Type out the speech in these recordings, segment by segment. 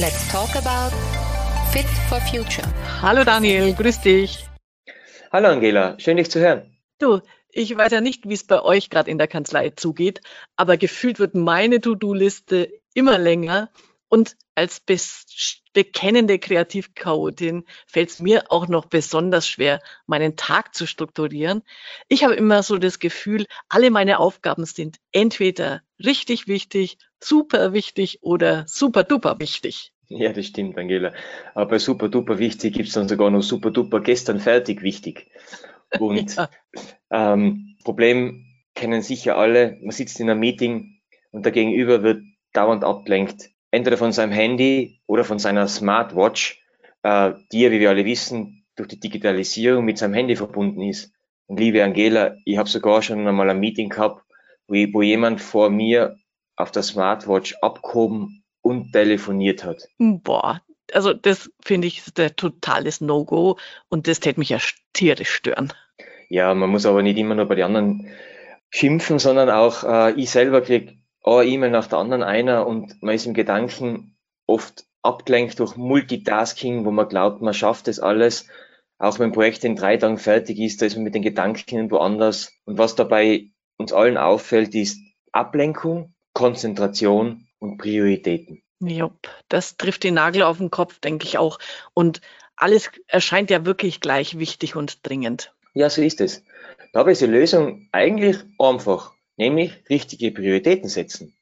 Let's talk about Fit for Future. Hallo Daniel, grüß dich. Hallo Angela, schön dich zu hören. Du, ich weiß ja nicht, wie es bei euch gerade in der Kanzlei zugeht, aber gefühlt wird meine To-Do-Liste immer länger und als bekennende Kreativchaotin fällt es mir auch noch besonders schwer, meinen Tag zu strukturieren. Ich habe immer so das Gefühl, alle meine Aufgaben sind entweder richtig wichtig, super wichtig oder super duper wichtig. Ja, das stimmt, Angela. Aber bei super duper wichtig gibt es dann sogar noch super duper gestern fertig wichtig. Und ja. ähm, Problem kennen sicher alle, man sitzt in einem Meeting und der Gegenüber wird dauernd ablenkt entweder von seinem Handy oder von seiner Smartwatch, äh, die ja, wie wir alle wissen, durch die Digitalisierung mit seinem Handy verbunden ist. Und liebe Angela, ich habe sogar schon einmal ein Meeting gehabt, wo, wo jemand vor mir auf der Smartwatch abgehoben und telefoniert hat. Boah, also das finde ich der totales No-Go und das täte mich ja tierisch stören. Ja, man muss aber nicht immer nur bei den anderen schimpfen, sondern auch äh, ich selber kriege eine E-Mail nach der anderen einer und man ist im Gedanken oft abgelenkt durch Multitasking, wo man glaubt, man schafft das alles. Auch wenn ein Projekt in drei Tagen fertig ist, da ist man mit den Gedanken woanders. Und was dabei uns allen auffällt, ist Ablenkung, Konzentration und Prioritäten. Jupp, das trifft den Nagel auf den Kopf, denke ich auch. Und alles erscheint ja wirklich gleich wichtig und dringend. Ja, so ist es. Dabei ist die Lösung eigentlich einfach nämlich richtige Prioritäten setzen.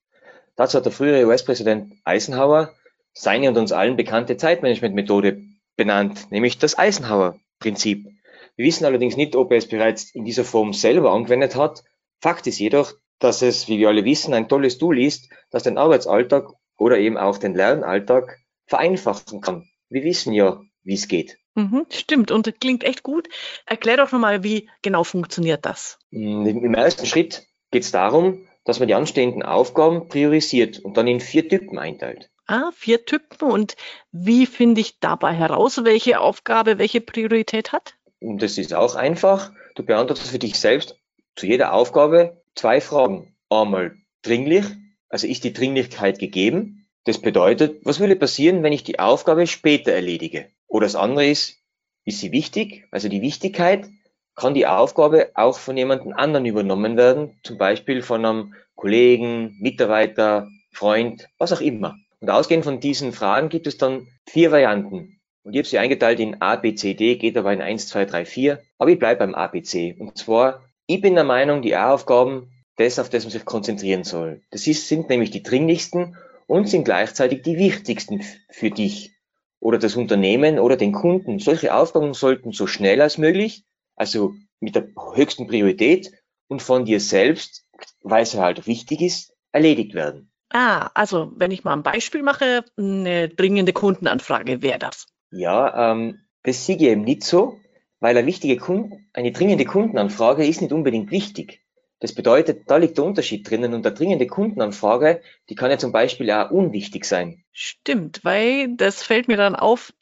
Dazu hat der frühere US-Präsident Eisenhower seine und uns allen bekannte Zeitmanagement-Methode benannt, nämlich das Eisenhower-Prinzip. Wir wissen allerdings nicht, ob er es bereits in dieser Form selber angewendet hat. Fakt ist jedoch, dass es, wie wir alle wissen, ein tolles Tool ist, das den Arbeitsalltag oder eben auch den Lernalltag vereinfachen kann. Wir wissen ja, wie es geht. Mhm, stimmt und klingt echt gut. Erklär doch nochmal, wie genau funktioniert das? Im ersten Schritt geht es darum, dass man die anstehenden Aufgaben priorisiert und dann in vier Typen einteilt. Ah, vier Typen. Und wie finde ich dabei heraus, welche Aufgabe welche Priorität hat? Und das ist auch einfach. Du beantwortest für dich selbst zu jeder Aufgabe zwei Fragen. Einmal dringlich, also ist die Dringlichkeit gegeben? Das bedeutet, was würde passieren, wenn ich die Aufgabe später erledige? Oder das andere ist, ist sie wichtig? Also die Wichtigkeit kann die Aufgabe auch von jemandem anderen übernommen werden, zum Beispiel von einem Kollegen, Mitarbeiter, Freund, was auch immer. Und ausgehend von diesen Fragen gibt es dann vier Varianten. Und ich habe sie eingeteilt in A, B, C, D, geht aber in 1, 2, 3, 4. Aber ich bleibe beim A, B, C. Und zwar, ich bin der Meinung, die A-Aufgaben, das, auf das man sich konzentrieren soll. Das ist, sind nämlich die dringlichsten und sind gleichzeitig die wichtigsten für dich oder das Unternehmen oder den Kunden. Solche Aufgaben sollten so schnell als möglich also mit der höchsten Priorität und von dir selbst, weil es halt wichtig ist, erledigt werden. Ah, also wenn ich mal ein Beispiel mache, eine dringende Kundenanfrage wäre das. Ja, ähm, das sehe ich eben nicht so, weil eine wichtige Kunden, eine dringende Kundenanfrage ist nicht unbedingt wichtig. Das bedeutet, da liegt der Unterschied drinnen und eine dringende Kundenanfrage, die kann ja zum Beispiel auch unwichtig sein. Stimmt, weil das fällt mir dann auf,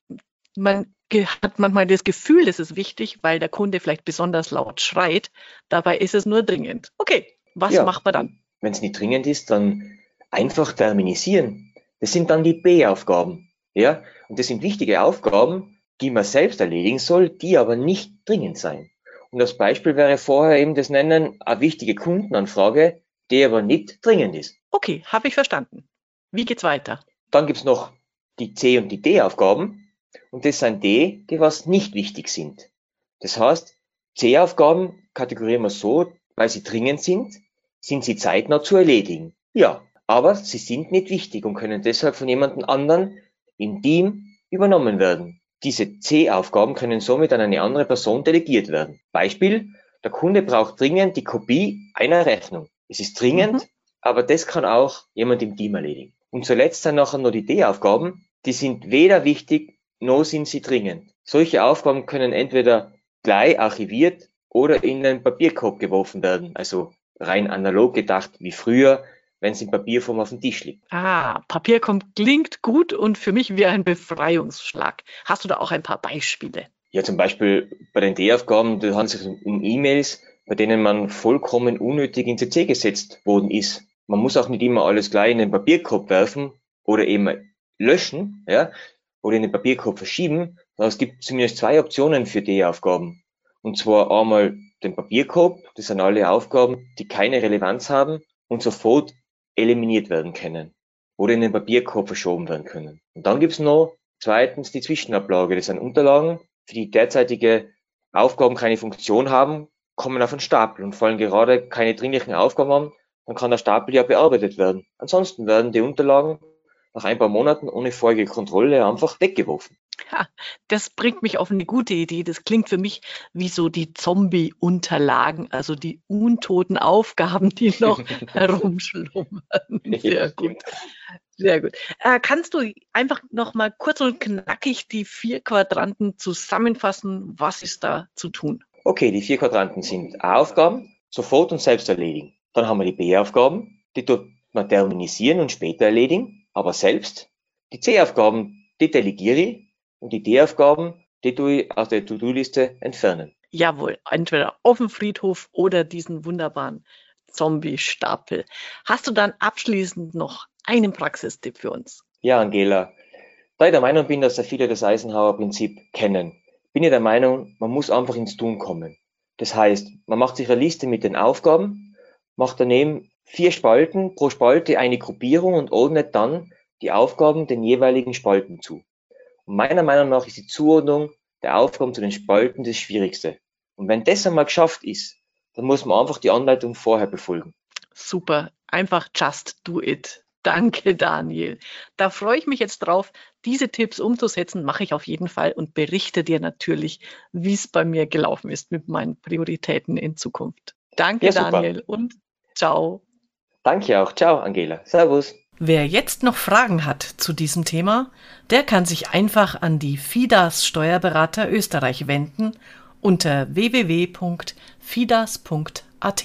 man hat manchmal das Gefühl, es ist wichtig, weil der Kunde vielleicht besonders laut schreit. Dabei ist es nur dringend. Okay, was ja, macht man dann? Wenn es nicht dringend ist, dann einfach terminisieren. Das sind dann die B-Aufgaben. Ja, und das sind wichtige Aufgaben, die man selbst erledigen soll, die aber nicht dringend sein. Und das Beispiel wäre vorher eben das Nennen, eine wichtige Kundenanfrage, die aber nicht dringend ist. Okay, habe ich verstanden. Wie geht's weiter? Dann gibt's noch die C- und die D-Aufgaben und das sind die, die was nicht wichtig sind. Das heißt, C-Aufgaben kategorieren wir so, weil sie dringend sind, sind sie zeitnah zu erledigen. Ja, aber sie sind nicht wichtig und können deshalb von jemandem anderen im Team übernommen werden. Diese C-Aufgaben können somit an eine andere Person delegiert werden. Beispiel, der Kunde braucht dringend die Kopie einer Rechnung. Es ist dringend, mhm. aber das kann auch jemand im Team erledigen. Und zuletzt sind nachher noch die D-Aufgaben, die sind weder wichtig noch sind sie dringend. Solche Aufgaben können entweder gleich archiviert oder in einen Papierkorb geworfen werden, also rein analog gedacht wie früher, wenn es in Papierform auf dem Tisch liegt. Ah, Papierkorb klingt gut und für mich wie ein Befreiungsschlag. Hast du da auch ein paar Beispiele? Ja, zum Beispiel bei den D-Aufgaben, da handelt es sich um E-Mails, bei denen man vollkommen unnötig in CC gesetzt worden ist. Man muss auch nicht immer alles gleich in den Papierkorb werfen oder eben löschen, ja, oder in den Papierkorb verschieben, sondern es gibt zumindest zwei Optionen für die Aufgaben. Und zwar einmal den Papierkorb, das sind alle Aufgaben, die keine Relevanz haben und sofort eliminiert werden können oder in den Papierkorb verschoben werden können. Und dann gibt's noch zweitens die Zwischenablage. Das sind Unterlagen, für die derzeitige Aufgaben keine Funktion haben, kommen auf einen Stapel und fallen gerade keine dringlichen Aufgaben haben, dann kann der Stapel ja bearbeitet werden. Ansonsten werden die Unterlagen nach ein paar Monaten ohne vorige Kontrolle einfach weggeworfen. Ja, das bringt mich auf eine gute Idee. Das klingt für mich wie so die Zombie-Unterlagen, also die untoten Aufgaben, die noch herumschlummern. Sehr gut. Sehr gut. Äh, kannst du einfach noch mal kurz und knackig die vier Quadranten zusammenfassen? Was ist da zu tun? Okay, die vier Quadranten sind A-Aufgaben, sofort und selbst erledigen. Dann haben wir die B-Aufgaben, die tut man terminisieren und später erledigen, aber selbst. Die C-Aufgaben, die delegiere ich und die D-Aufgaben, die tue ich aus der To-Do-Liste entfernen. Jawohl, entweder auf dem Friedhof oder diesen wunderbaren Zombie-Stapel. Hast du dann abschließend noch einen Praxistipp für uns? Ja, Angela. Da ich der Meinung bin, dass sehr viele das Eisenhower-Prinzip kennen, bin ich der Meinung, man muss einfach ins Tun kommen. Das heißt, man macht sich eine Liste mit den Aufgaben, macht daneben vier Spalten, pro Spalte eine Gruppierung und ordnet dann die Aufgaben den jeweiligen Spalten zu. Und meiner Meinung nach ist die Zuordnung der Aufgaben zu den Spalten das Schwierigste. Und wenn das einmal geschafft ist, dann muss man einfach die Anleitung vorher befolgen. Super, einfach just do it. Danke, Daniel. Da freue ich mich jetzt drauf, diese Tipps umzusetzen, mache ich auf jeden Fall und berichte dir natürlich, wie es bei mir gelaufen ist mit meinen Prioritäten in Zukunft. Danke, ja, Daniel, und ciao. Danke auch. Ciao, Angela. Servus. Wer jetzt noch Fragen hat zu diesem Thema, der kann sich einfach an die FIDAS Steuerberater Österreich wenden unter www.fidas.at.